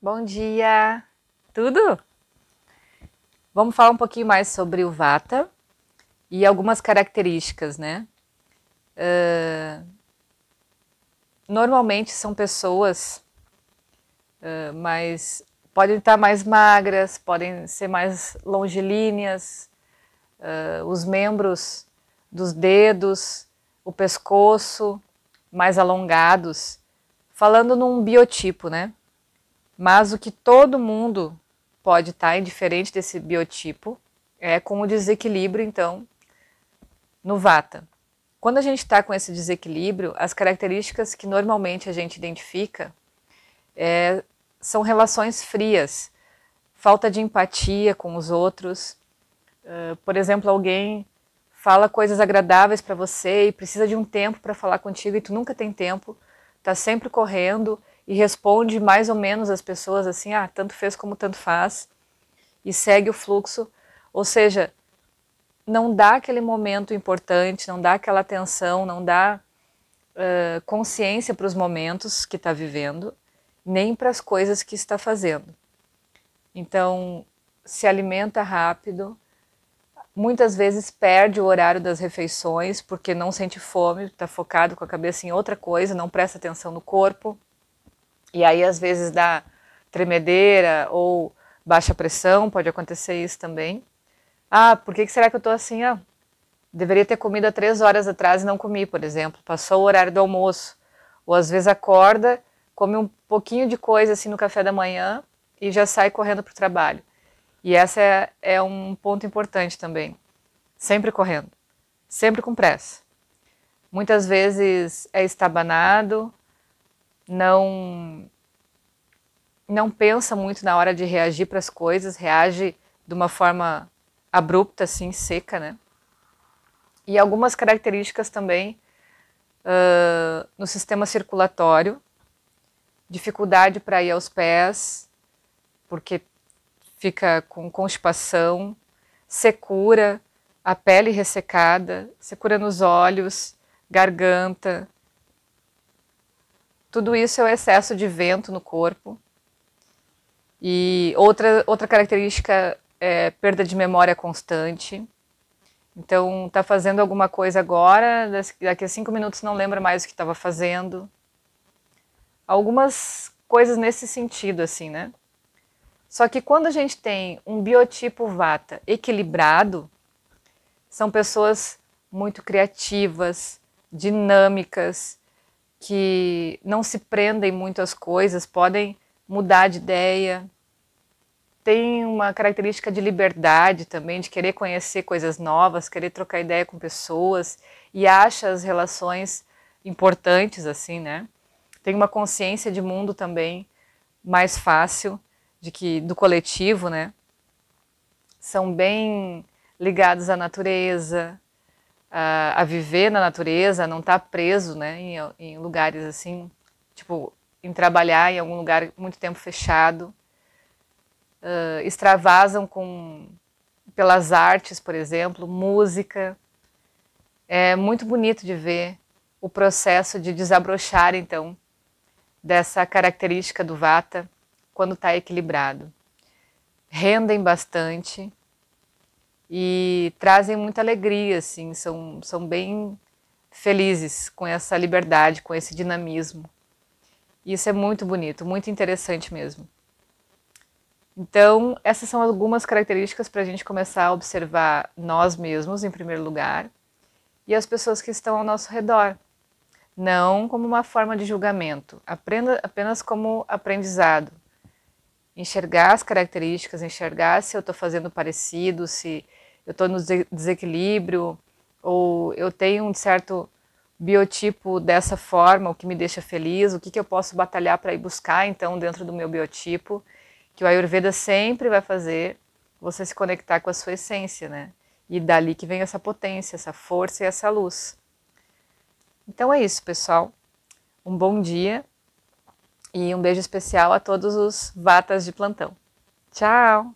Bom dia! Tudo? Vamos falar um pouquinho mais sobre o Vata e algumas características, né? Uh, normalmente são pessoas uh, mais. podem estar mais magras, podem ser mais longilíneas, uh, os membros dos dedos, o pescoço mais alongados, falando num biotipo, né? Mas o que todo mundo pode estar indiferente desse biotipo é com o desequilíbrio, então, no Vata. Quando a gente está com esse desequilíbrio, as características que normalmente a gente identifica é, são relações frias, falta de empatia com os outros. Uh, por exemplo, alguém fala coisas agradáveis para você e precisa de um tempo para falar contigo e tu nunca tem tempo, está sempre correndo e responde mais ou menos as pessoas assim, ah, tanto fez como tanto faz, e segue o fluxo. Ou seja, não dá aquele momento importante, não dá aquela atenção, não dá uh, consciência para os momentos que está vivendo, nem para as coisas que está fazendo. Então, se alimenta rápido, muitas vezes perde o horário das refeições porque não sente fome, está focado com a cabeça em outra coisa, não presta atenção no corpo. E aí, às vezes, dá tremedeira ou baixa pressão, pode acontecer isso também. Ah, por que, será que eu estou assim? Ah, deveria ter comido há três horas atrás e não comi, por exemplo. Passou o horário do almoço. Ou às vezes acorda, come um pouquinho de coisa assim no café da manhã e já sai correndo para o trabalho. E essa é, é um ponto importante também. Sempre correndo, sempre com pressa. Muitas vezes é estabanado, não não pensa muito na hora de reagir para as coisas, reage de uma forma abrupta, assim, seca, né? E algumas características também uh, no sistema circulatório, dificuldade para ir aos pés, porque fica com constipação, secura, a pele ressecada, secura nos olhos, garganta, tudo isso é o excesso de vento no corpo. E outra, outra característica é perda de memória constante. Então, está fazendo alguma coisa agora, daqui a cinco minutos não lembra mais o que estava fazendo. Algumas coisas nesse sentido, assim, né? Só que quando a gente tem um biotipo vata equilibrado, são pessoas muito criativas, dinâmicas, que não se prendem muito às coisas, podem mudar de ideia. Tem uma característica de liberdade também, de querer conhecer coisas novas, querer trocar ideia com pessoas e acha as relações importantes assim, né? Tem uma consciência de mundo também mais fácil de que do coletivo, né? São bem ligados à natureza, a, a viver na natureza, não estar tá preso, né, em, em lugares assim, tipo, em trabalhar em algum lugar muito tempo fechado. Uh, extravasam com pelas artes, por exemplo, música. É muito bonito de ver o processo de desabrochar, então, dessa característica do Vata quando está equilibrado. Rendem bastante, e trazem muita alegria, assim, são, são bem felizes com essa liberdade, com esse dinamismo. Isso é muito bonito, muito interessante mesmo. Então, essas são algumas características para a gente começar a observar nós mesmos, em primeiro lugar, e as pessoas que estão ao nosso redor. Não como uma forma de julgamento, aprenda apenas como aprendizado. Enxergar as características, enxergar se eu estou fazendo parecido, se eu estou no desequilíbrio, ou eu tenho um certo biotipo dessa forma, o que me deixa feliz, o que, que eu posso batalhar para ir buscar então dentro do meu biotipo, que o Ayurveda sempre vai fazer você se conectar com a sua essência, né? E dali que vem essa potência, essa força e essa luz. Então é isso, pessoal. Um bom dia e um beijo especial a todos os vatas de plantão. Tchau!